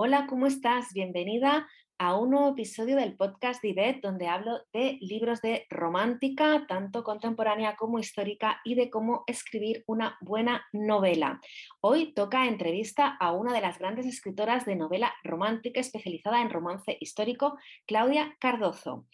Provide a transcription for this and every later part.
Hola, ¿cómo estás? Bienvenida a un nuevo episodio del podcast de IDET, donde hablo de libros de romántica, tanto contemporánea como histórica, y de cómo escribir una buena novela. Hoy toca entrevista a una de las grandes escritoras de novela romántica especializada en romance histórico, Claudia Cardozo.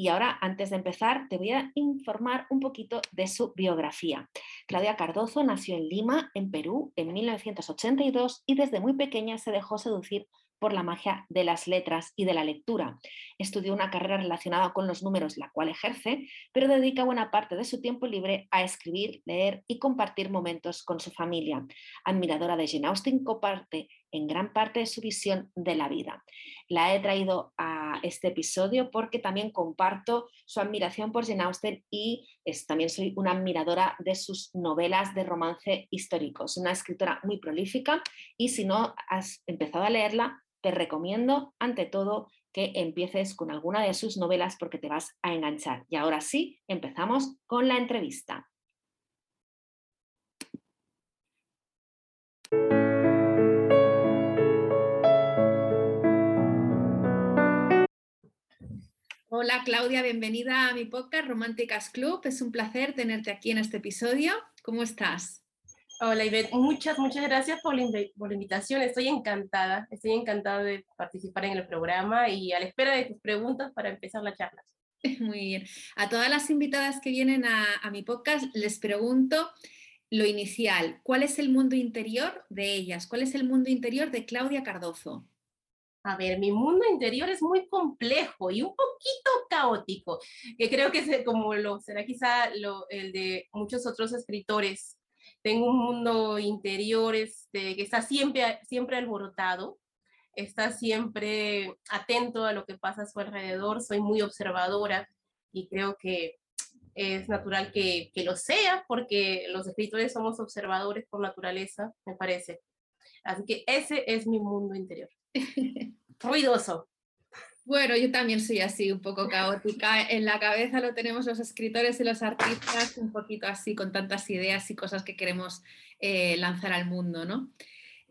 Y ahora, antes de empezar, te voy a informar un poquito de su biografía. Claudia Cardozo nació en Lima, en Perú, en 1982 y desde muy pequeña se dejó seducir por la magia de las letras y de la lectura. Estudió una carrera relacionada con los números, la cual ejerce, pero dedica buena parte de su tiempo libre a escribir, leer y compartir momentos con su familia. Admiradora de Jane Austen, comparte en gran parte de su visión de la vida. La he traído a este episodio porque también comparto su admiración por Jane Austen y también soy una admiradora de sus novelas de romance histórico. Es una escritora muy prolífica y si no has empezado a leerla, te recomiendo ante todo que empieces con alguna de sus novelas porque te vas a enganchar. Y ahora sí, empezamos con la entrevista. Hola Claudia, bienvenida a mi podcast Románticas Club. Es un placer tenerte aquí en este episodio. ¿Cómo estás? Hola Ivette, muchas, muchas gracias por la, invitación. Estoy encantada, estoy encantada de participar en el programa y a la espera de tus preguntas para empezar la charla. Muy bien. A todas las invitadas que vienen a, a mi podcast les pregunto lo inicial, ¿cuál es el mundo interior de ellas? ¿Cuál es el mundo interior de Claudia Cardozo? A ver, mi mundo interior es muy complejo y un poquito caótico, que creo que es como lo será quizá lo, el de muchos otros escritores. Tengo un mundo interior este, que está siempre, siempre alborotado, está siempre atento a lo que pasa a su alrededor, soy muy observadora y creo que es natural que, que lo sea porque los escritores somos observadores por naturaleza, me parece. Así que ese es mi mundo interior. Ruidoso. Bueno, yo también soy así, un poco caótica. En la cabeza lo tenemos los escritores y los artistas, un poquito así, con tantas ideas y cosas que queremos eh, lanzar al mundo, ¿no?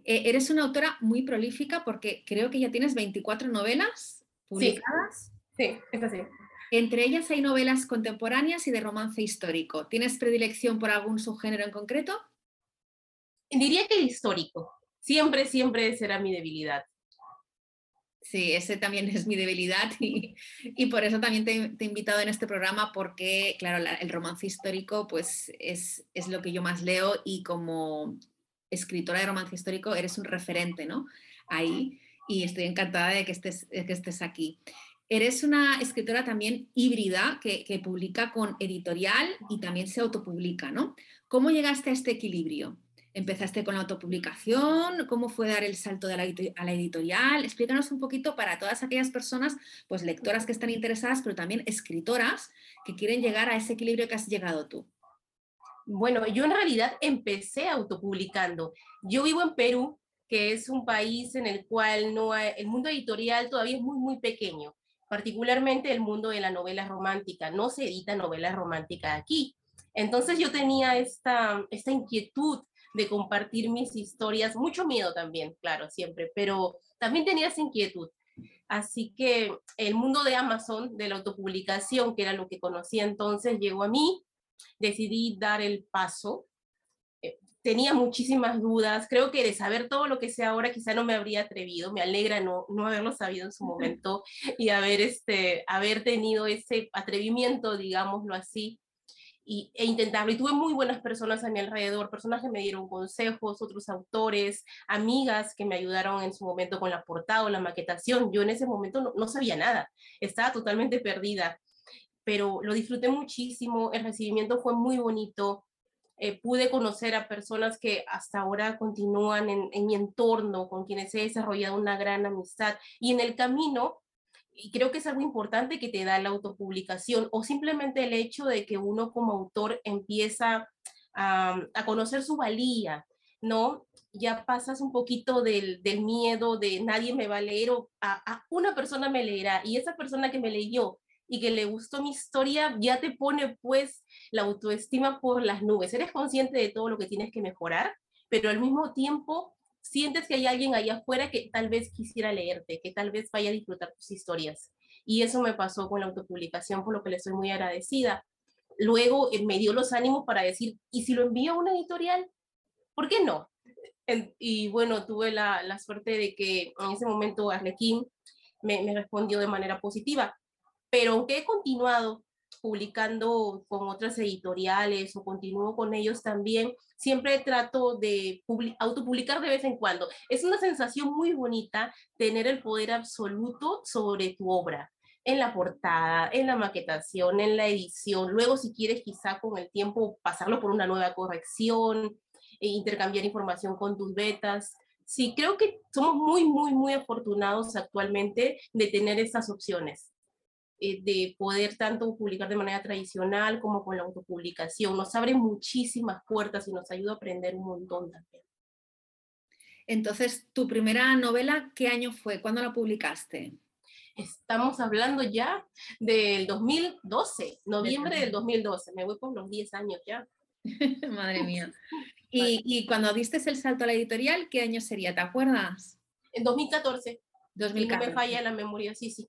Eh, eres una autora muy prolífica porque creo que ya tienes 24 novelas publicadas. Sí, es así. Entre ellas hay novelas contemporáneas y de romance histórico. ¿Tienes predilección por algún subgénero en concreto? Diría que el histórico. Siempre, siempre será mi debilidad. Sí, ese también es mi debilidad y, por eso también te, he invitado en este programa porque, claro, el romance histórico pues es, lo que yo más leo y como escritora de romance histórico eres un referente, ¿no? Ahí y estoy encantada de que estés, que estés aquí. Eres una escritora también híbrida que, que publica con editorial y también se autopublica, ¿no? ¿Cómo llegaste a este equilibrio? ¿Empezaste con la autopublicación? ¿Cómo fue dar el salto de la, a la editorial? Explícanos un poquito para todas aquellas personas, pues lectoras que están interesadas, pero también escritoras que quieren llegar a ese equilibrio que has llegado tú. Bueno, yo en realidad empecé autopublicando. Yo vivo en Perú, que es un país en el cual no el mundo editorial todavía es muy, muy pequeño, particularmente el mundo de la novela romántica. No se edita novela romántica aquí. Entonces yo tenía esta, esta inquietud de compartir mis historias, mucho miedo también, claro, siempre, pero también tenía esa inquietud. Así que el mundo de Amazon, de la autopublicación, que era lo que conocía entonces, llegó a mí, decidí dar el paso. Eh, tenía muchísimas dudas, creo que de saber todo lo que sé ahora quizá no me habría atrevido, me alegra no, no haberlo sabido en su momento y haber, este, haber tenido ese atrevimiento, digámoslo así, y, e intentarlo. Y tuve muy buenas personas a mi alrededor, personas que me dieron consejos, otros autores, amigas que me ayudaron en su momento con la portada o la maquetación. Yo en ese momento no, no sabía nada, estaba totalmente perdida, pero lo disfruté muchísimo, el recibimiento fue muy bonito. Eh, pude conocer a personas que hasta ahora continúan en, en mi entorno, con quienes he desarrollado una gran amistad. Y en el camino y creo que es algo importante que te da la autopublicación o simplemente el hecho de que uno como autor empieza a, a conocer su valía, ¿no? Ya pasas un poquito del, del, miedo de nadie me va a leer o a, a, una persona me leerá y esa persona que me leyó y que le gustó mi historia ya te pone pues la autoestima por las nubes. Eres consciente de todo lo que tienes que mejorar, pero al mismo tiempo sientes que hay alguien allá afuera que tal vez quisiera leerte, que tal vez vaya a disfrutar tus historias. Y eso me pasó con la autopublicación, por lo que le estoy muy agradecida. Luego eh, me dio los ánimos para decir, ¿y si lo envío a una editorial? ¿Por qué no? y bueno, tuve la, la, suerte de que en ese momento Arlequín me, me respondió de manera positiva. Pero aunque he continuado publicando con otras editoriales o continúo con ellos también, siempre trato de autopublicar de vez en cuando. Es una sensación muy bonita tener el poder absoluto sobre tu obra en la portada, en la maquetación, en la edición. Luego, si quieres, quizá con el tiempo pasarlo por una nueva corrección, e intercambiar información con tus betas. Sí, creo que somos muy, muy, muy afortunados actualmente de tener estas opciones, eh, de poder tanto publicar de manera tradicional como con la autopublicación. Nos abre muchísimas puertas y nos ayuda a aprender un montón también. Entonces, tu primera novela, ¿qué año fue? ¿Cuándo la publicaste? Estamos hablando ya del 2012, noviembre del 2012. Me voy por los 10 años ya. Madre mía. Y, cuando diste el salto a la editorial, ¿qué año sería? ¿Te acuerdas? En 2014. 2014. no me falla la memoria, sí, sí.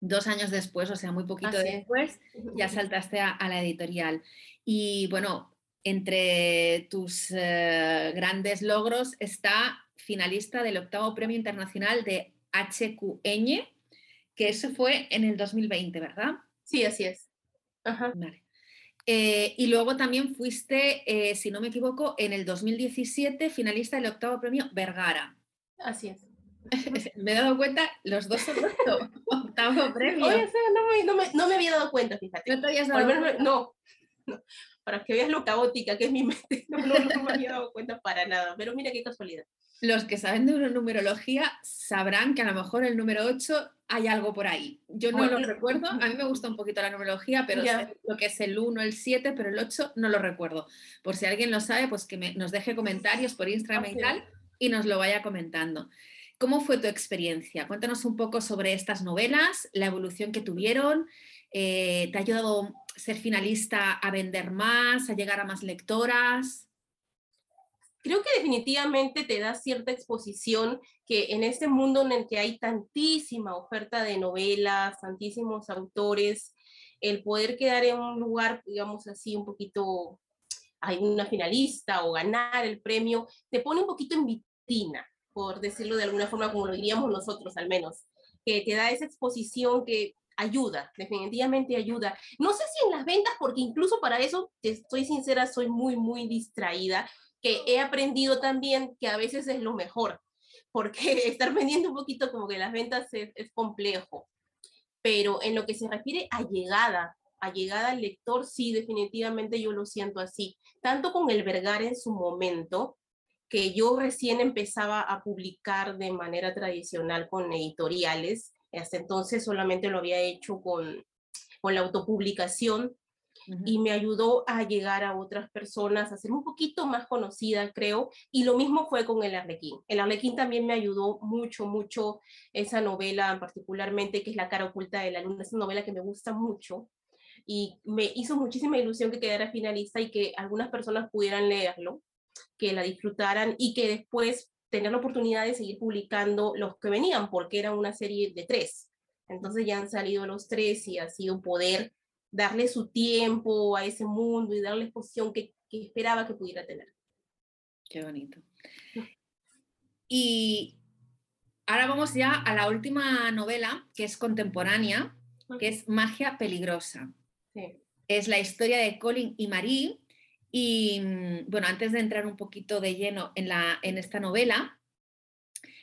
Dos años después, o sea, muy poquito después, ya saltaste a, la editorial. Y bueno, entre tus eh, grandes logros está finalista del octavo premio internacional de HQN, que eso fue en el 2020, ¿verdad? Sí, así es. Ajá. Vale. Eh, y luego también fuiste, eh, si no me equivoco, en el 2017 finalista del octavo premio Vergara. Así es. me he dado cuenta, los dos son octavo premio. Oye, no, me, no, me, había dado cuenta, fíjate. No te habías dado cuenta. No, para que veas lo caótica que es mi mente, no, no, me había dado cuenta para nada, pero mira qué casualidad. Los que saben de numerología sabrán que a lo mejor el número 8 hay algo por ahí. Yo no lo recuerdo, a mí me gusta un poquito la numerología, pero sé lo que es el 1, el 7, pero el 8 no lo recuerdo. Por si alguien lo sabe, pues que nos deje comentarios por Instagram y tal y nos lo vaya comentando. ¿Cómo fue tu experiencia? Cuéntanos un poco sobre estas novelas, la evolución que tuvieron. Eh, ¿Te ha ayudado ser finalista a vender más, a llegar a más lectoras? creo que definitivamente te da cierta exposición que en este mundo en el que hay tantísima oferta de novelas, tantísimos autores, el poder quedar en un lugar, digamos así, un poquito, hay una finalista o ganar el premio, te pone un poquito en vitrina, por decirlo de alguna forma, como lo diríamos nosotros al menos, que te da esa exposición que ayuda, definitivamente ayuda. No sé si en las ventas, porque incluso para eso, te estoy sincera, soy muy, muy distraída que he aprendido también que a veces es lo mejor, porque estar vendiendo un poquito como que las ventas es, complejo. Pero en lo que se refiere a llegada, a llegada al lector, sí, definitivamente yo lo siento así. Tanto con el Vergara en su momento, que yo recién empezaba a publicar de manera tradicional con editoriales, hasta entonces solamente lo había hecho con, con la autopublicación, y me ayudó a llegar a otras personas, a ser un poquito más conocida, creo. Y lo mismo fue con El Arlequín. El Arlequín también me ayudó mucho, mucho esa novela particularmente, que es La cara oculta de la luna. Es una novela que me gusta mucho y me hizo muchísima ilusión que quedara finalista y que algunas personas pudieran leerlo, que la disfrutaran y que después tener la oportunidad de seguir publicando los que venían, porque era una serie de tres. Entonces ya han salido los tres y ha sido poder darle su tiempo a ese mundo y darle exposición que, que esperaba que pudiera tener. Qué bonito. Y ahora vamos ya a la última novela, que es contemporánea, que es Magia Peligrosa. Es la historia de Colin y Marie. Y mm, bueno, antes de entrar un poquito de lleno en, la, en esta novela,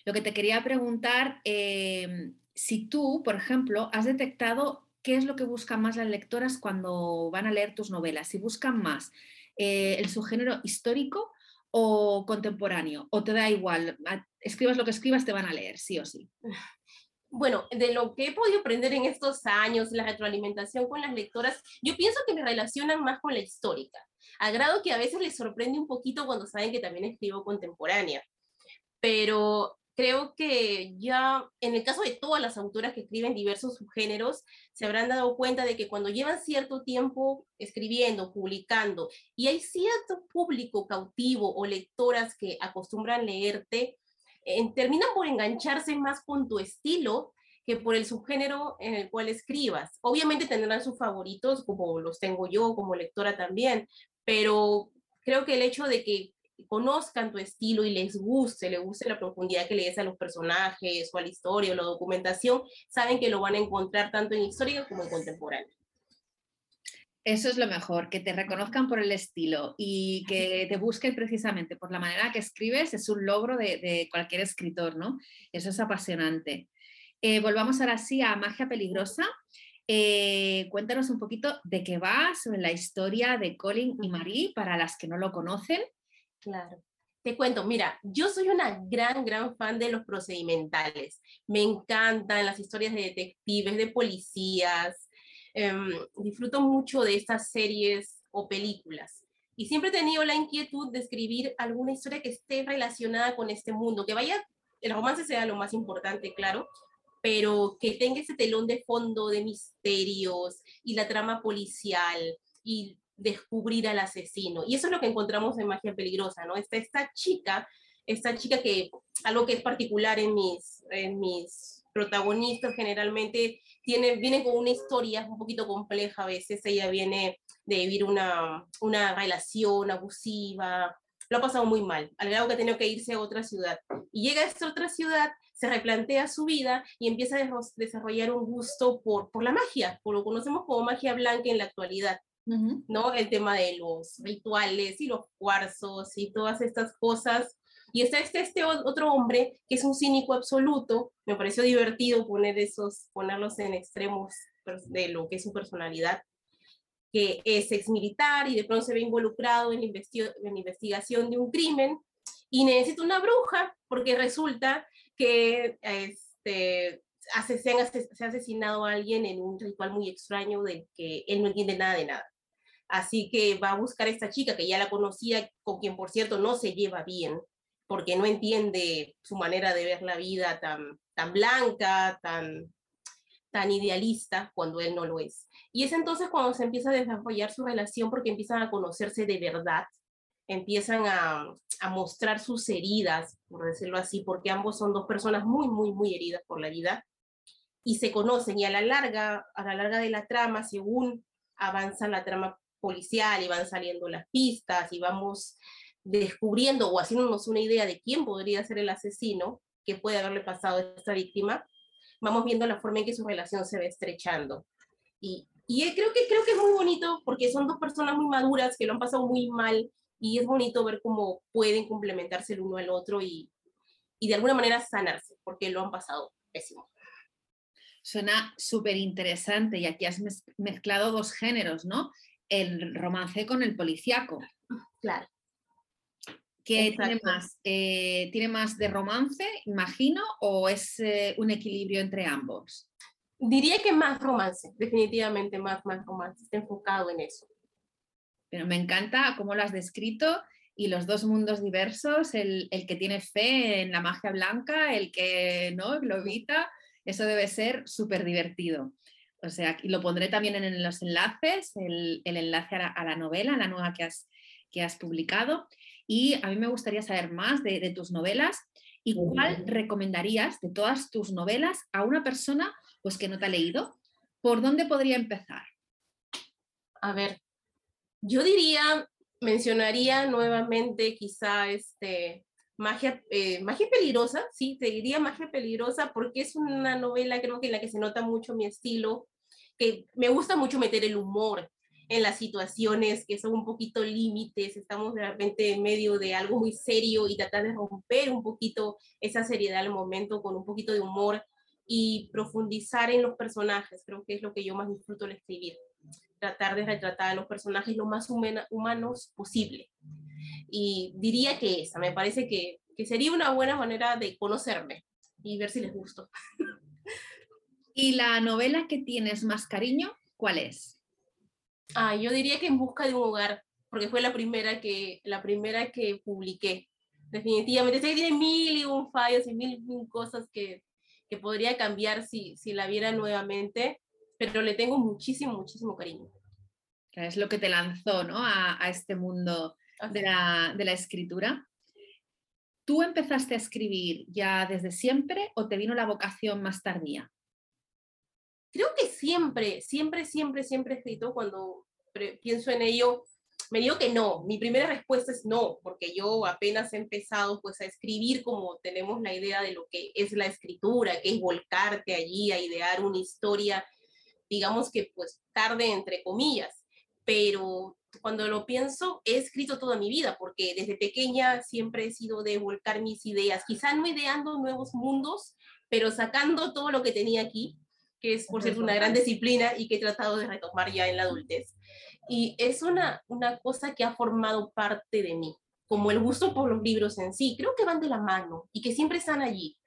lo que te quería preguntar, eh, si tú, por ejemplo, has detectado qué es lo que buscan más las lectoras cuando van a leer tus novelas, si buscan más eh, el subgénero histórico o contemporáneo, o te da igual, escribas lo que escribas, te van a leer, sí o sí. Bueno, de lo que he podido aprender en estos años, la retroalimentación con las lectoras, yo pienso que me relacionan más con la histórica, a grado que a veces les sorprende un poquito cuando saben que también escribo contemporánea. Pero creo que ya en el caso de todas las autoras que escriben diversos subgéneros, se habrán dado cuenta de que cuando llevan cierto tiempo escribiendo, publicando, y hay cierto público cautivo o lectoras que acostumbran leerte, terminan por engancharse más con tu estilo que por el subgénero en el cual escribas. Obviamente tendrán sus favoritos, como los tengo yo como lectora también, pero creo que el hecho de que conozcan tu estilo y les guste, les guste la profundidad que le des a los personajes o a la historia o la documentación, saben que lo van a encontrar tanto en histórica como en contemporánea. Eso es lo mejor, que te reconozcan por el estilo y que te busquen precisamente por la manera que escribes, es un logro de, cualquier escritor, ¿no? Eso es apasionante. Eh, volvamos ahora sí a Magia Peligrosa. Eh, cuéntanos un poquito de qué va, sobre la historia de Colin y Marie, para las que no lo conocen. Claro. Te cuento, mira, yo soy una gran, gran fan de los procedimentales. Me encantan las historias de detectives, de policías. Em, disfruto mucho de estas series o películas. Y siempre he tenido la inquietud de escribir alguna historia que esté relacionada con este mundo, que vaya, el romance sea lo más importante, claro, pero que tenga ese telón de fondo de misterios y la trama policial y descubrir al asesino. Y eso es lo que encontramos en Magia Peligrosa, ¿no? Está esta chica, esta chica que, algo que es particular en mis, en mis protagonistas generalmente, tiene, viene con una historia un poquito compleja a veces, ella viene de vivir una, una relación abusiva, lo ha pasado muy mal, al grado que ha tenido que irse a otra ciudad. Y llega a esta otra ciudad, se replantea su vida y empieza a desarrollar un gusto por, por la magia, por lo que conocemos como magia blanca en la actualidad. ¿no? El tema de los rituales y los cuarzos y todas estas cosas. Y está este, este otro hombre que es un cínico absoluto. Me pareció divertido poner esos, ponerlos en extremos de lo que es su personalidad, que es ex militar y de pronto se ve involucrado en la, investigación de un crimen y necesita una bruja porque resulta que este, se, ha asesinado a alguien en un ritual muy extraño del que él no entiende nada de nada. Así que va a buscar a esta chica que ya la conocía, con quien por cierto no se lleva bien, porque no entiende su manera de ver la vida tan, tan blanca, tan, tan idealista, cuando él no lo es. Y es entonces cuando se empieza a desarrollar su relación porque empiezan a conocerse de verdad, empiezan a, a mostrar sus heridas, por decirlo así, porque ambos son dos personas muy, muy, muy heridas por la vida y se conocen y a la larga, a la larga de la trama, según avanza la trama policial y van saliendo las pistas y vamos descubriendo o haciéndonos una idea de quién podría ser el asesino que puede haberle pasado a esta víctima, vamos viendo la forma en que su relación se va estrechando. Y, y creo, que, creo que es muy bonito porque son dos personas muy maduras que lo han pasado muy mal y es bonito ver cómo pueden complementarse el uno al otro y, y de alguna manera sanarse porque lo han pasado pésimo. Suena súper interesante y aquí has mezclado dos géneros, ¿no? el romance con el policíaco. Claro. ¿Qué tiene más? Eh, ¿Tiene más de romance, imagino, o es eh, un equilibrio entre ambos? Diría que más romance, definitivamente más, más romance, está enfocado en eso. Pero me encanta cómo lo has descrito y los dos mundos diversos, el, el que tiene fe en la magia blanca, el que no, lo evita, eso debe ser súper divertido. O sea, y lo pondré también en los enlaces, el, enlace a la, novela, la nueva que has, que has publicado. Y a mí me gustaría saber más de, tus novelas y cuál recomendarías de todas tus novelas a una persona pues, que no te ha leído. ¿Por dónde podría empezar? A ver, yo diría, mencionaría nuevamente quizá este, Magia, eh, Magia Peligrosa, sí, te diría Magia Peligrosa porque es una novela creo que en la que se nota mucho mi estilo, que me gusta mucho meter el humor en las situaciones que son un poquito límites, estamos de repente en medio de algo muy serio y tratar de romper un poquito esa seriedad al momento con un poquito de humor y profundizar en los personajes, creo que es lo que yo más disfruto al escribir, tratar de retratar a los personajes lo más humanos posible. Y diría que esa, me parece que, que sería una buena manera de conocerme y ver si les gusto. ¿Y la novela que tienes más cariño, cuál es? Ah, yo diría que En busca de un hogar, porque fue la primera que, la primera que publiqué. definitivamente. Sé que tiene mil y un fallos y mil y un cosas que, que podría cambiar si, si la viera nuevamente, pero le tengo muchísimo, muchísimo cariño. Es lo que te lanzó ¿no? a, a este mundo de la, de la escritura. ¿Tú empezaste a escribir ya desde siempre o te vino la vocación más tardía? Creo que siempre, siempre, siempre, siempre he escrito cuando pienso en ello. Me digo que no, mi primera respuesta es no, porque yo apenas he empezado pues a escribir como tenemos la idea de lo que es la escritura, que es volcarte allí a idear una historia, digamos que pues tarde entre comillas, pero cuando lo pienso, he escrito toda mi vida, porque desde pequeña siempre he sido de volcar mis ideas, quizá no ideando nuevos mundos, pero sacando todo lo que tenía aquí, que es por cierto una gran disciplina y que he tratado de retomar ya en la adultez. Y es una, una cosa que ha formado parte de mí, como el gusto por los libros en sí, creo que van de la mano y que siempre están allí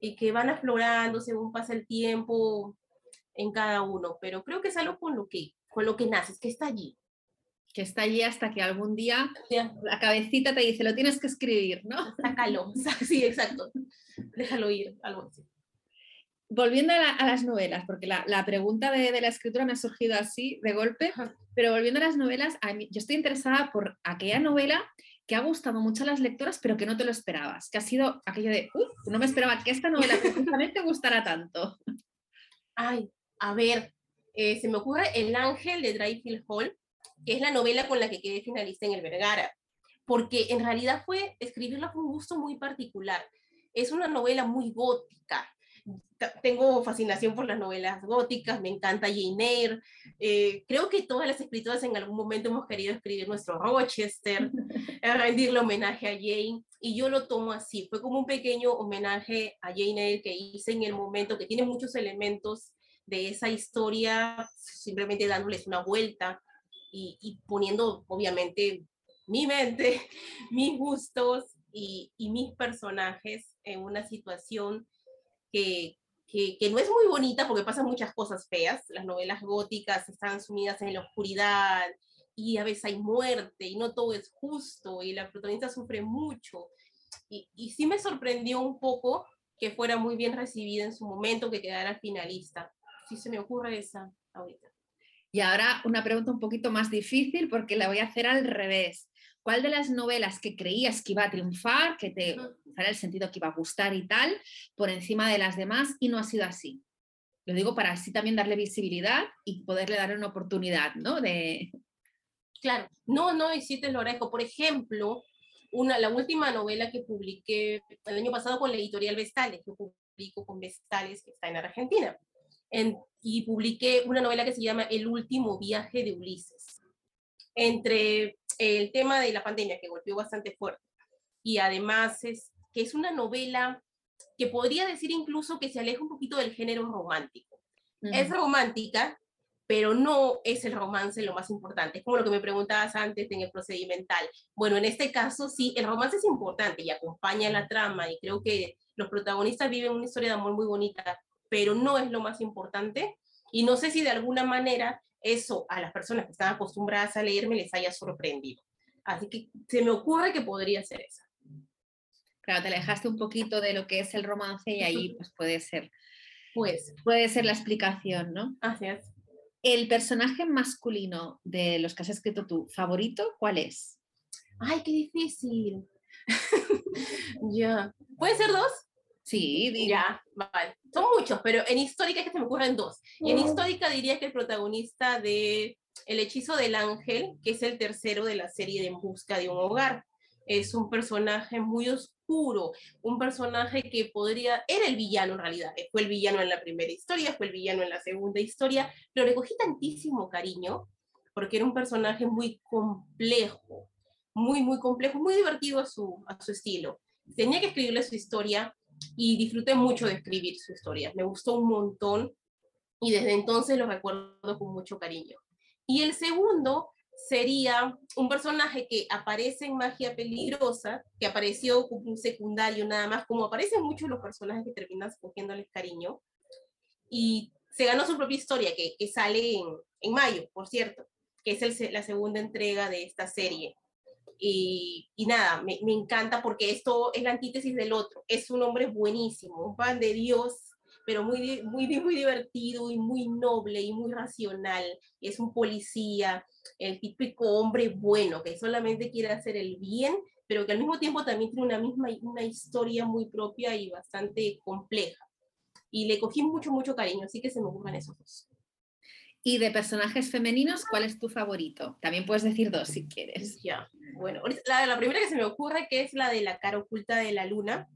y que van aflorando según pasa el tiempo en cada uno, pero creo que es algo con lo que, con lo que naces, que está allí que está allí hasta que algún día la cabecita te dice, lo tienes que escribir, ¿no? Sácalo, sí, exacto. Déjalo ir, algo así. Volviendo a, las novelas, porque la, pregunta de, la escritura me ha surgido así, de golpe, pero volviendo a las novelas, yo estoy interesada por aquella novela que ha gustado mucho a las lectoras, pero que no te lo esperabas, que ha sido aquello de, no me esperaba que esta novela precisamente gustara tanto. Ay, a ver, eh, se me ocurre El Ángel de Dryfield Hall, que es la novela con la que quedé finalista en el Vergara, porque en realidad fue, escribirla fue un gusto muy particular. Es una novela muy gótica. Tengo fascinación por las novelas góticas, me encanta Jane Eyre. Eh, creo que todas las escritoras en algún momento hemos querido escribir nuestro Rochester, rendirle homenaje a Jane, y yo lo tomo así. Fue como un pequeño homenaje a Jane Eyre que hice en el momento, que tiene muchos elementos de esa historia, simplemente dándoles una vuelta y, poniendo obviamente mi mente, mis gustos y, mis personajes en una situación que, que, no es muy bonita porque pasan muchas cosas feas. Las novelas góticas están sumidas en la oscuridad y a veces hay muerte y no todo es justo y la protagonista sufre mucho. Y, y sí me sorprendió un poco que fuera muy bien recibida en su momento, que quedara finalista. Sí se me ocurre esa ahorita. Y ahora una pregunta un poquito más difícil porque la voy a hacer al revés. ¿Cuál de las novelas que creías que iba a triunfar, que te era el sentido que iba a gustar y tal, por encima de las demás y no ha sido así? Lo digo para así también darle visibilidad y poderle dar una oportunidad, ¿no? De... Claro, no, no, y sí te lo agradezco. Por ejemplo, una, la última novela que publiqué el año pasado con la editorial Vestales, que publico con Vestales, que está en Argentina y publiqué una novela que se llama El último viaje de Ulises. Entre el tema de la pandemia, que golpeó bastante fuerte, y además es que es una novela que podría decir incluso que se aleja un poquito del género romántico. Es romántica, pero no es el romance lo más importante. Es como lo que me preguntabas antes en el procedimental. Bueno, en este caso sí, el romance es importante y acompaña la trama y creo que los protagonistas viven una historia de amor muy bonita, pero no es lo más importante. Y no sé si de alguna manera eso a las personas que están acostumbradas a leerme les haya sorprendido. Así que se me ocurre que podría ser esa. Claro, te alejaste un poquito de lo que es el romance y ahí pues puede ser. Pues. Puede ser la explicación, ¿no? Así es. ¿El personaje masculino de los que has escrito tú, favorito, cuál es? Ay, qué difícil. ya. ¿Puede ser dos? Sí, ya, vale. Son muchos, pero en histórica es que se me ocurren dos. Y en histórica diría que el protagonista de El hechizo del ángel, que es el tercero de la serie de En busca de un hogar. Es un personaje muy oscuro, un personaje que podría, era el villano en realidad, fue el villano en la primera historia, fue el villano en la segunda historia, pero le cogí tantísimo cariño porque era un personaje muy complejo, muy, muy complejo, muy divertido a su, a su estilo. Tenía que escribirle su historia, y disfruté mucho de escribir su historia. Me gustó un montón y desde entonces lo recuerdo con mucho cariño. Y el segundo sería un personaje que aparece en Magia Peligrosa, que apareció como un secundario nada más, como aparecen muchos los personajes que terminan cogiéndoles cariño, y se ganó su propia historia, que, que sale en, en, mayo, por cierto, que es la segunda entrega de esta serie. Y, nada, me, me, encanta porque esto es la antítesis del otro. Es un hombre buenísimo, un pan de Dios, pero muy, muy, muy divertido y muy noble y muy racional. Es un policía, el típico hombre bueno que solamente quiere hacer el bien, pero que al mismo tiempo también tiene una misma una historia muy propia y bastante compleja. Y le cogí mucho, mucho cariño, así que se me ocurren esos dos. Y de personajes femeninos, ¿cuál es tu favorito? También puedes decir dos si quieres. Ya, bueno, la, primera que se me ocurre que es la de la cara oculta de la luna.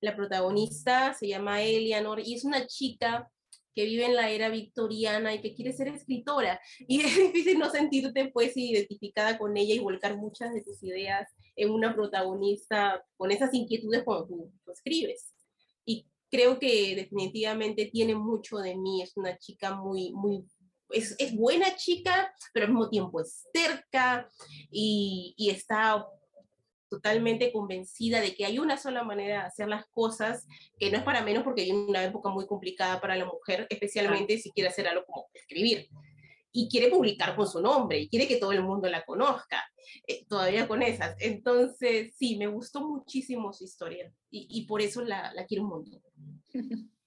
La protagonista se llama Eleanor y es una chica que vive en la era victoriana y que quiere ser escritora. Y es difícil no sentirte pues identificada con ella y volcar muchas de tus ideas en una protagonista con esas inquietudes cuando tú, tú escribes. Y creo que definitivamente tiene mucho de mí, es una chica muy, muy es, es, buena chica, pero al mismo tiempo es cerca y, y, está totalmente convencida de que hay una sola manera de hacer las cosas, que no es para menos porque hay una época muy complicada para la mujer, especialmente si quiere hacer algo como escribir. Y quiere publicar con su nombre y quiere que todo el mundo la conozca, eh, todavía con esas. Entonces, sí, me gustó muchísimo su historia y, y por eso la, la quiero un montón.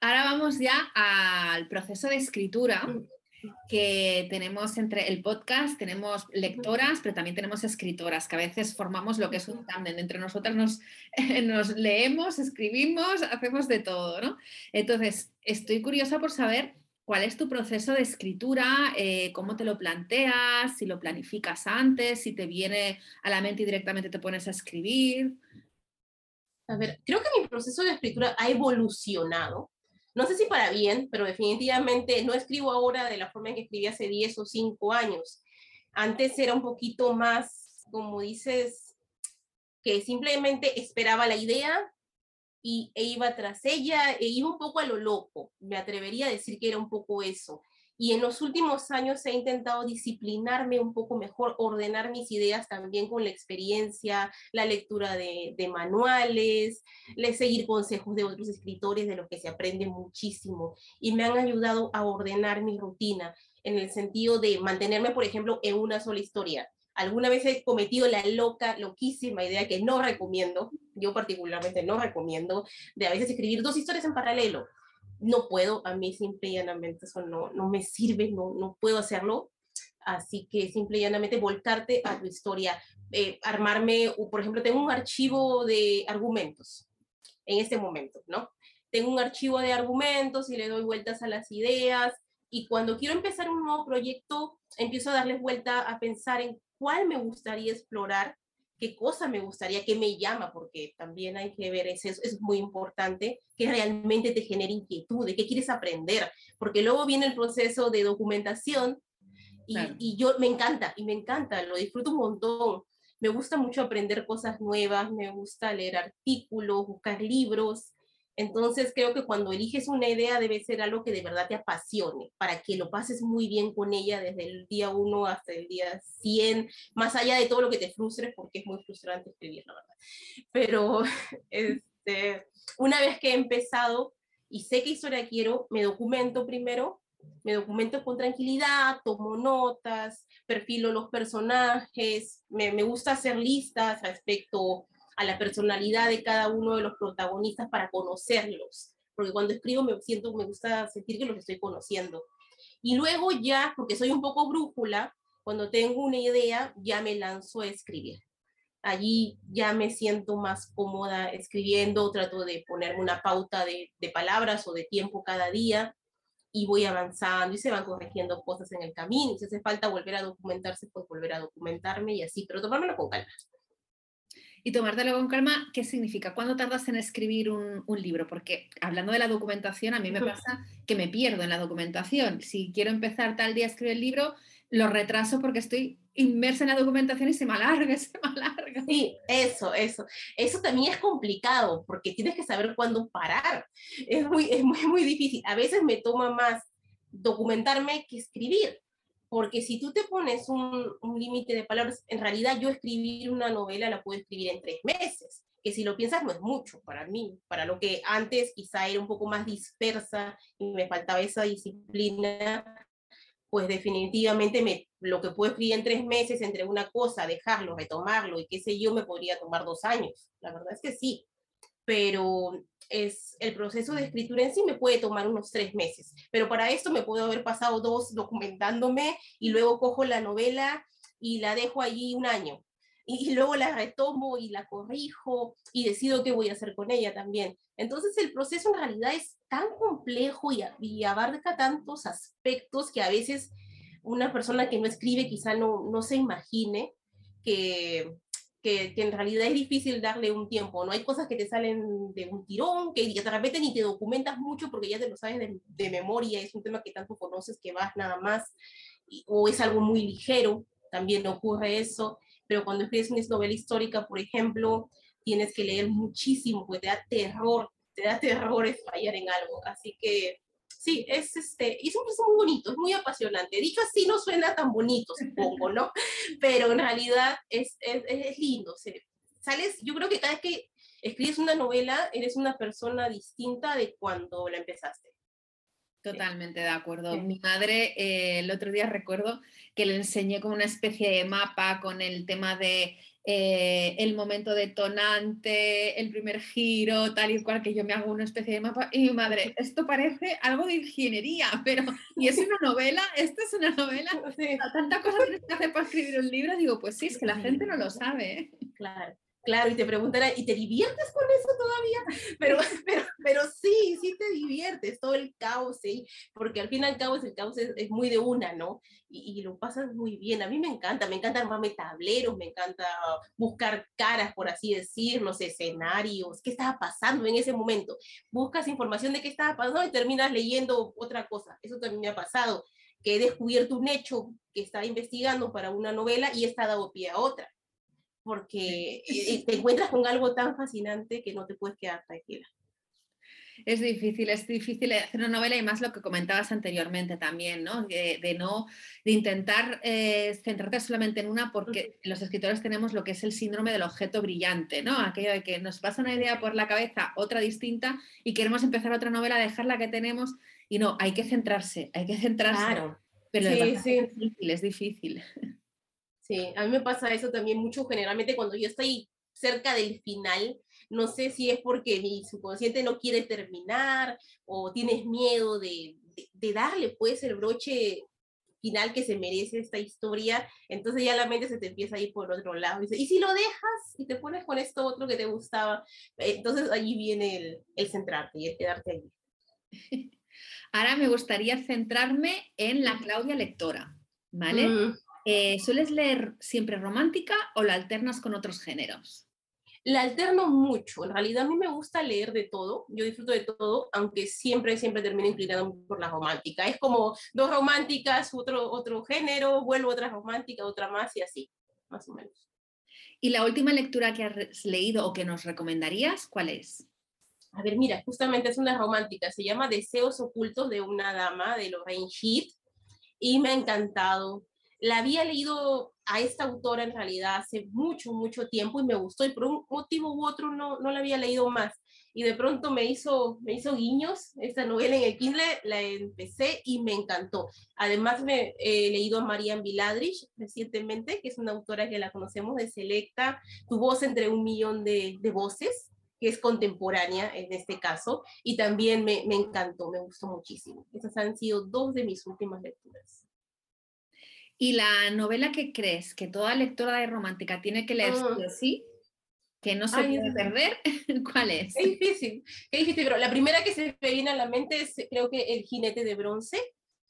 Ahora vamos ya al proceso de escritura que tenemos entre el podcast, tenemos lectoras, pero también tenemos escritoras, que a veces formamos lo que es un tándem. Entre nosotras nos, nos leemos, escribimos, hacemos de todo, ¿no? Entonces, estoy curiosa por saber cuál es tu proceso de escritura, eh, cómo te lo planteas, si lo planificas antes, si te viene a la mente y directamente te pones a escribir. A ver, creo que mi proceso de escritura ha evolucionado no sé si para bien, pero definitivamente no escribo ahora de la forma en que escribí hace 10 o 5 años. Antes era un poquito más, como dices, que simplemente esperaba la idea y, e iba tras ella, e iba un poco a lo loco. Me atrevería a decir que era un poco eso y en los últimos años he intentado disciplinarme un poco mejor, ordenar mis ideas también con la experiencia, la lectura de, de manuales, le seguir consejos de otros escritores de los que se aprende muchísimo y me han ayudado a ordenar mi rutina en el sentido de mantenerme, por ejemplo, en una sola historia. Alguna vez he cometido la loca, loquísima idea que no recomiendo, yo particularmente no recomiendo, de a veces escribir dos historias en paralelo no puedo, a mí simple y llanamente eso no, no me sirve, no, no puedo hacerlo. Así que simple y llanamente volcarte a tu historia, eh, armarme, por ejemplo, tengo un archivo de argumentos en este momento, ¿no? Tengo un archivo de argumentos y le doy vueltas a las ideas y cuando quiero empezar un nuevo proyecto, empiezo a darles vuelta a pensar en cuál me gustaría explorar qué cosa me gustaría, qué me llama, porque también hay que ver, eso es muy importante, que realmente te genere inquietud, de qué quieres aprender, porque luego viene el proceso de documentación y, y, yo me encanta, y me encanta, lo disfruto un montón. Me gusta mucho aprender cosas nuevas, me gusta leer artículos, buscar libros, entonces creo que cuando eliges una idea debe ser algo que de verdad te apasione, para que lo pases muy bien con ella desde el día 1 hasta el día 100, más allá de todo lo que te frustre, porque es muy frustrante escribir, la verdad. Pero este, una vez que he empezado y sé qué historia quiero, me documento primero, me documento con tranquilidad, tomo notas, perfilo los personajes, me, me gusta hacer listas respecto a la personalidad de cada uno de los protagonistas para conocerlos, porque cuando escribo me siento, me gusta sentir que los estoy conociendo. Y luego ya, porque soy un poco brújula, cuando tengo una idea, ya me lanzo a escribir. Allí ya me siento más cómoda escribiendo, trato de ponerme una pauta de, palabras o de tiempo cada día y voy avanzando y se van corrigiendo cosas en el camino. Si hace falta volver a documentarse, pues volver a documentarme y así, pero tomármelo con calma. Y tomártelo con calma, ¿qué significa? ¿Cuándo tardas en escribir un, libro? Porque hablando de la documentación, a mí me pasa que me pierdo en la documentación. Si quiero empezar tal día a escribir el libro, lo retraso porque estoy inmersa en la documentación y se me alarga, se me alarga. Sí, eso, eso. Eso también es complicado porque tienes que saber cuándo parar. Es muy, es muy, muy difícil. A veces me toma más documentarme que escribir porque si tú te pones un, un límite de palabras, en realidad yo escribir una novela la puedo escribir en tres meses, que si lo piensas no es mucho para mí, para lo que antes quizá era un poco más dispersa y me faltaba esa disciplina, pues definitivamente me, lo que puedo escribir en tres meses entre una cosa, dejarlo, retomarlo y qué sé yo, me podría tomar dos años. La verdad es que sí, pero es el proceso de escritura en sí me puede tomar unos tres meses, pero para esto me puedo haber pasado dos documentándome y luego cojo la novela y la dejo allí un año y, luego la retomo y la corrijo y decido qué voy a hacer con ella también. Entonces el proceso en realidad es tan complejo y, y abarca tantos aspectos que a veces una persona que no escribe quizá no, no se imagine que, que, en realidad es difícil darle un tiempo, ¿no? Hay cosas que te salen de un tirón, que de repente ni te documentas mucho porque ya te lo sabes de, de memoria, es un tema que tanto conoces que vas nada más, o es algo muy ligero, también ocurre eso pero cuando escribes una novela histórica, por ejemplo, tienes que leer muchísimo, porque te da terror, te da terror fallar en algo. Así que sí, es, este, es un proceso muy bonito, es muy apasionante. Dicho así no suena tan bonito, supongo, ¿no? Pero en realidad es, es, es lindo. sales, yo creo que cada vez que escribes una novela, eres una persona distinta de cuando la empezaste. Totalmente de acuerdo. Mi madre, eh, el otro día recuerdo que le enseñé como una especie de mapa con el tema de eh, el momento detonante, el primer giro, tal y cual, que yo me hago una especie de mapa. Y mi madre, esto parece algo de ingeniería, pero ¿y es una novela? ¿Esto es una novela? Tanta cosa tienes que hacer para escribir un libro. Digo, pues sí, es que la gente no lo sabe. ¿eh? Claro. Claro, y te preguntarán, ¿y te diviertes con eso todavía? Pero, pero, pero sí, sí te diviertes, todo el caos, ¿sí? Porque al fin y al cabo el caos es, muy de una, ¿no? Y, lo pasas muy bien. A mí me encanta, me encanta armarme tableros, me encanta buscar caras, por así decirlo, escenarios, qué estaba pasando en ese momento. Buscas información de qué estaba pasando y terminas leyendo otra cosa. Eso también me ha pasado, que he descubierto un hecho que estaba investigando para una novela y he dado pie a otra porque te encuentras con algo tan fascinante que no te puedes quedar tranquila. Es difícil, es difícil hacer una novela y más lo que comentabas anteriormente también, ¿no? De, no, de intentar eh, centrarte solamente en una porque los escritores tenemos lo que es el síndrome del objeto brillante, ¿no? Aquello de que nos pasa una idea por la cabeza, otra distinta y queremos empezar otra novela, dejar la que tenemos y no, hay que centrarse, hay que centrarse. Claro. Pero es difícil, es difícil. Sí, a mí me pasa eso también mucho generalmente cuando yo estoy cerca del final. No sé si es porque mi subconsciente no quiere terminar o tienes miedo de, de, darle pues el broche final que se merece esta historia, entonces ya la mente se te empieza a ir por otro lado. Y, dice, ¿y si lo dejas y te pones con esto otro que te gustaba? Entonces allí viene el, el centrarte y el quedarte allí. Ahora me gustaría centrarme en la Claudia lectora, ¿vale? Mm. Eh, ¿Sueles leer siempre romántica o la alternas con otros géneros? La alterno mucho. En realidad a mí me gusta leer de todo. Yo disfruto de todo, aunque siempre, siempre termino inclinando por la romántica. Es como dos románticas, otro, otro género, vuelvo otra romántica, otra más y así, más o menos. ¿Y la última lectura que has leído o que nos recomendarías, cuál es? A ver, mira, justamente es una romántica. Se llama Deseos ocultos de una dama de Lorraine Heath y me ha encantado la había leído a esta autora en realidad hace mucho, mucho tiempo y me gustó y por un motivo u otro no, no la había leído más. Y de pronto me hizo, me hizo guiños esta novela en el Kindle, la empecé y me encantó. Además me he leído a Marian Viladrich recientemente, que es una autora que la conocemos de Selecta, Tu voz entre un millón de, de voces, que es contemporánea en este caso, y también me, me encantó, me gustó muchísimo. Esas han sido dos de mis últimas lecturas. ¿Y la novela que crees que toda lectora de romántica tiene que leer sí ah. Que no se puede perder, ¿cuál es? Es difícil, es difícil, pero la primera que se me viene a la mente es creo que El jinete de bronce,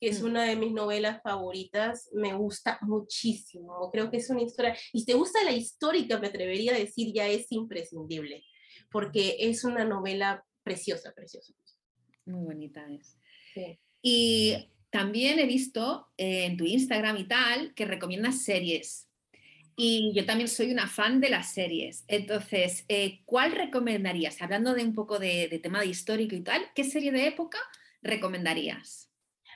que es mm. una de mis novelas favoritas, me gusta muchísimo, creo que es una historia, y si te gusta la histórica, me atrevería a decir, ya es imprescindible, porque es una novela preciosa, preciosa. Muy bonita es. Sí. Y también he visto eh, en tu Instagram y tal que recomiendas series. Y yo también soy una fan de las series. Entonces, eh, ¿cuál recomendarías? Hablando de un poco de, tema de histórico y tal, ¿qué serie de época recomendarías?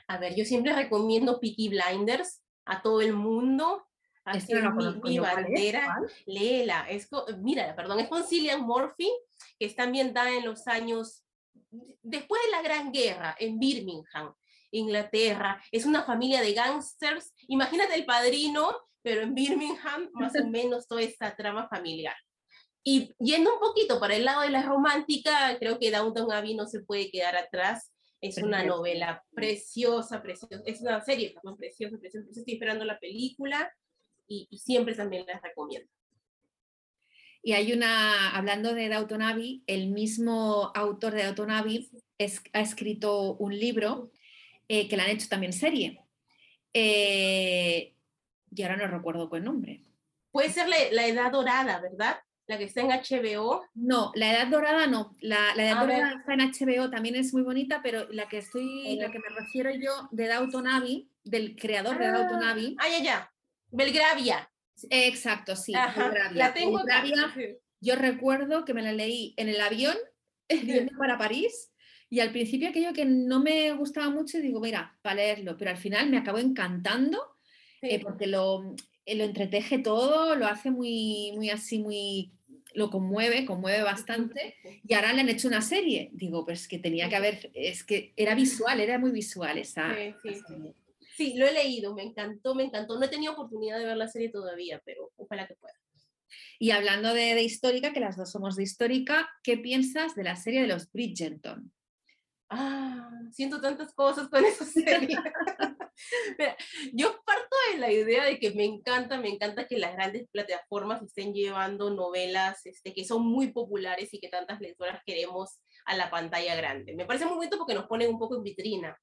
A ver, yo siempre recomiendo Peaky Blinders a todo el mundo. Así es mi, bandera. Léela. Es mira, perdón, es con Cillian Murphy, que está ambientada en los años después de la Gran Guerra en Birmingham Inglaterra, es una familia de gángsters. Imagínate el padrino, pero en Birmingham, más o menos toda esta trama familiar. Y yendo un poquito para el lado de la romántica, creo que Downton Abbey no se puede quedar atrás. Es una novela preciosa, preciosa. Es una serie preciosa, preciosa. Estoy esperando la película y, siempre también la recomiendo. Y hay una, hablando de Downton Abbey, el mismo autor de Downton Abbey ha escrito un libro eh, que le han hecho también serie. Eh, y ahora no recuerdo cuál nombre. Puede ser la, Edad Dorada, ¿verdad? La que está en HBO. No, la Edad Dorada no. La, Edad Dorada está en HBO, también es muy bonita, pero la que estoy, la que me refiero yo de Downton Abbey, del creador de Downton ah, Abbey. Ah, ya, ya. Belgravia. Exacto, sí. La tengo. Belgravia, yo recuerdo que me la leí en el avión viendo para París y al principio aquello que no me gustaba mucho, digo, mira, para leerlo, pero al final me acabó encantando eh, porque lo, eh, lo entreteje todo, lo hace muy, muy así, muy lo conmueve, conmueve bastante, y ahora le han hecho una serie. Digo, pues que tenía que haber, es que era visual, era muy visual esa. Sí, sí, sí. lo he leído, me encantó, me encantó. No he tenido oportunidad de ver la serie todavía, pero ojalá que pueda. Y hablando de, de histórica, que las dos somos de histórica, ¿qué piensas de la serie de los Bridgerton? Ah, siento tantas cosas con esa serie. yo parto de la idea de que me encanta, me encanta que las grandes plataformas estén llevando novelas este, que son muy populares y que tantas lectoras queremos a la pantalla grande. Me parece muy bonito porque nos ponen un poco en vitrina.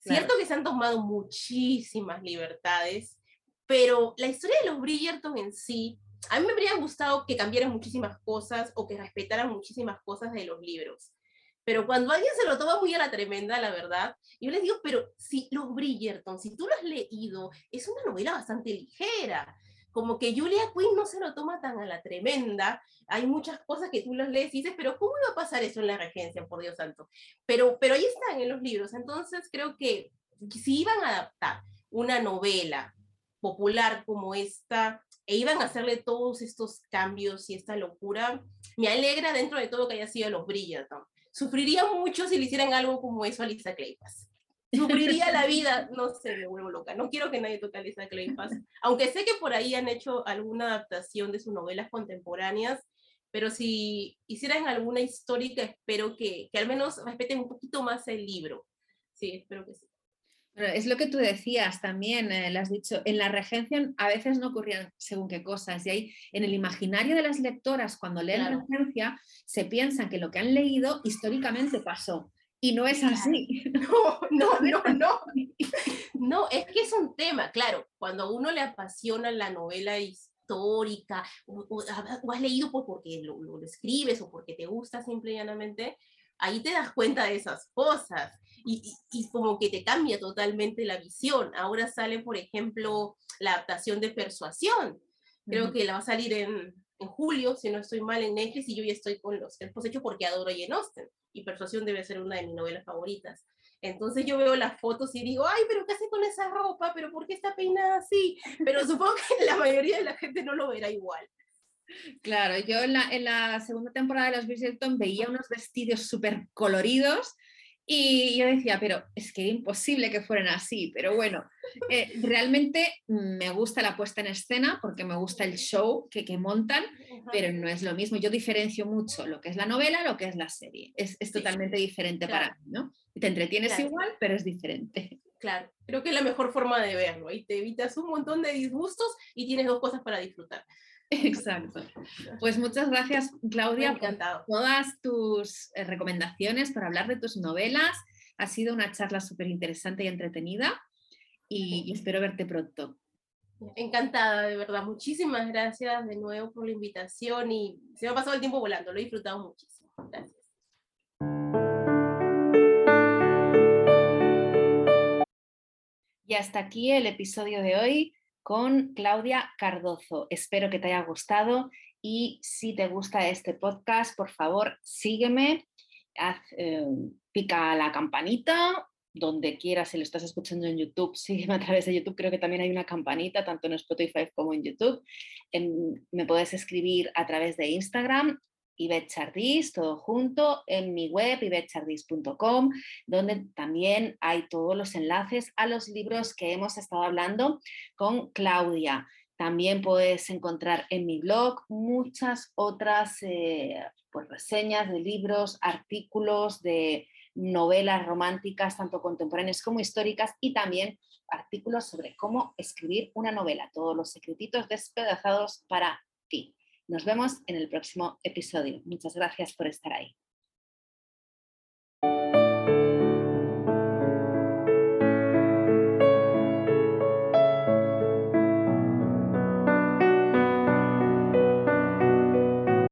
Cierto que se han tomado muchísimas libertades, pero la historia de los Bridgerton en sí, a mí me habría gustado que cambiaran muchísimas cosas o que respetaran muchísimas cosas de los libros. Pero cuando alguien se lo toma muy a la tremenda, la verdad, yo les digo, pero si los Bridgerton, si tú lo has leído, es una novela bastante ligera. Como que Julia Quinn no se lo toma tan a la tremenda. Hay muchas cosas que tú las lees y dices, pero ¿cómo iba a pasar eso en la regencia, por Dios santo? Pero, pero ahí están en los libros. Entonces creo que si iban a adaptar una novela popular como esta e iban a hacerle todos estos cambios y esta locura, me alegra dentro de todo que haya sido los Bridgerton Sufriría mucho si le hicieran algo como eso a Lisa Kleypas. Sufriría la vida, no sé, me vuelvo loca. No quiero que nadie toque a Lisa Kleypas, aunque sé que por ahí han hecho alguna adaptación de sus novelas contemporáneas, pero si hicieran alguna histórica, espero que, que al menos respeten un poquito más el libro. Sí, espero que sí. Es lo que tú decías también, eh, lo has dicho, en la regencia a veces no ocurrían según qué cosas y ahí en el imaginario de las lectoras cuando leen la regencia se piensan que lo que han leído históricamente pasó y no es así. No, no, no, no. No, es que es un tema, claro, cuando a uno le apasiona la novela histórica o, has leído pues porque lo, lo, escribes o porque te gusta simple y llanamente, ahí te das cuenta de esas cosas y, y, como que te cambia totalmente la visión. Ahora sale, por ejemplo, la adaptación de Persuasión. Creo que la va a salir en, en, julio, si no estoy mal, en Netflix, y yo ya estoy con los tiempos hechos porque adoro Jane Austen, y Persuasión debe ser una de mis novelas favoritas. Entonces yo veo las fotos y digo, ay, pero ¿qué hace con esa ropa? ¿Pero por qué está peinada así? Pero supongo que la mayoría de la gente no lo verá igual. Claro, yo en la, en la segunda temporada de Los Bridgerton veía unos vestidos súper coloridos y yo decía, pero es que imposible que fueran así, pero bueno, eh, realmente me gusta la puesta en escena porque me gusta el show que, que montan, pero no es lo mismo. Yo diferencio mucho lo que es la novela, lo que es la serie. Es, es totalmente diferente para mí, ¿no? Te entretienes igual, pero es diferente. Claro, creo que es la mejor forma de verlo. Ahí te evitas un montón de disgustos y tienes dos cosas para disfrutar. Exacto. Pues muchas gracias, Claudia, por todas tus eh, recomendaciones para hablar de tus novelas. Ha sido una charla súper interesante y entretenida y, espero verte pronto. Encantada, de verdad. Muchísimas gracias de nuevo por la invitación y se me ha pasado el tiempo volando, lo he disfrutado muchísimo. Gracias. Y hasta aquí el episodio de hoy con Claudia Cardozo. Espero que te haya gustado y si te gusta este podcast, por favor, sígueme, haz, eh, pica la campanita donde quieras, si lo estás escuchando en YouTube, sígueme a través de YouTube, creo que también hay una campanita, tanto en Spotify como en YouTube. me puedes escribir a través de Instagram Chardis, todo junto, en mi web ibetchardis.com, donde también hay todos los enlaces a los libros que hemos estado hablando con Claudia. También puedes encontrar en mi blog muchas otras eh, pues, reseñas de libros, artículos de novelas románticas, tanto contemporáneas como históricas, y también artículos sobre cómo escribir una novela, todos los secretitos despedazados para ti. Nos vemos en el próximo episodio. Muchas gracias por estar ahí.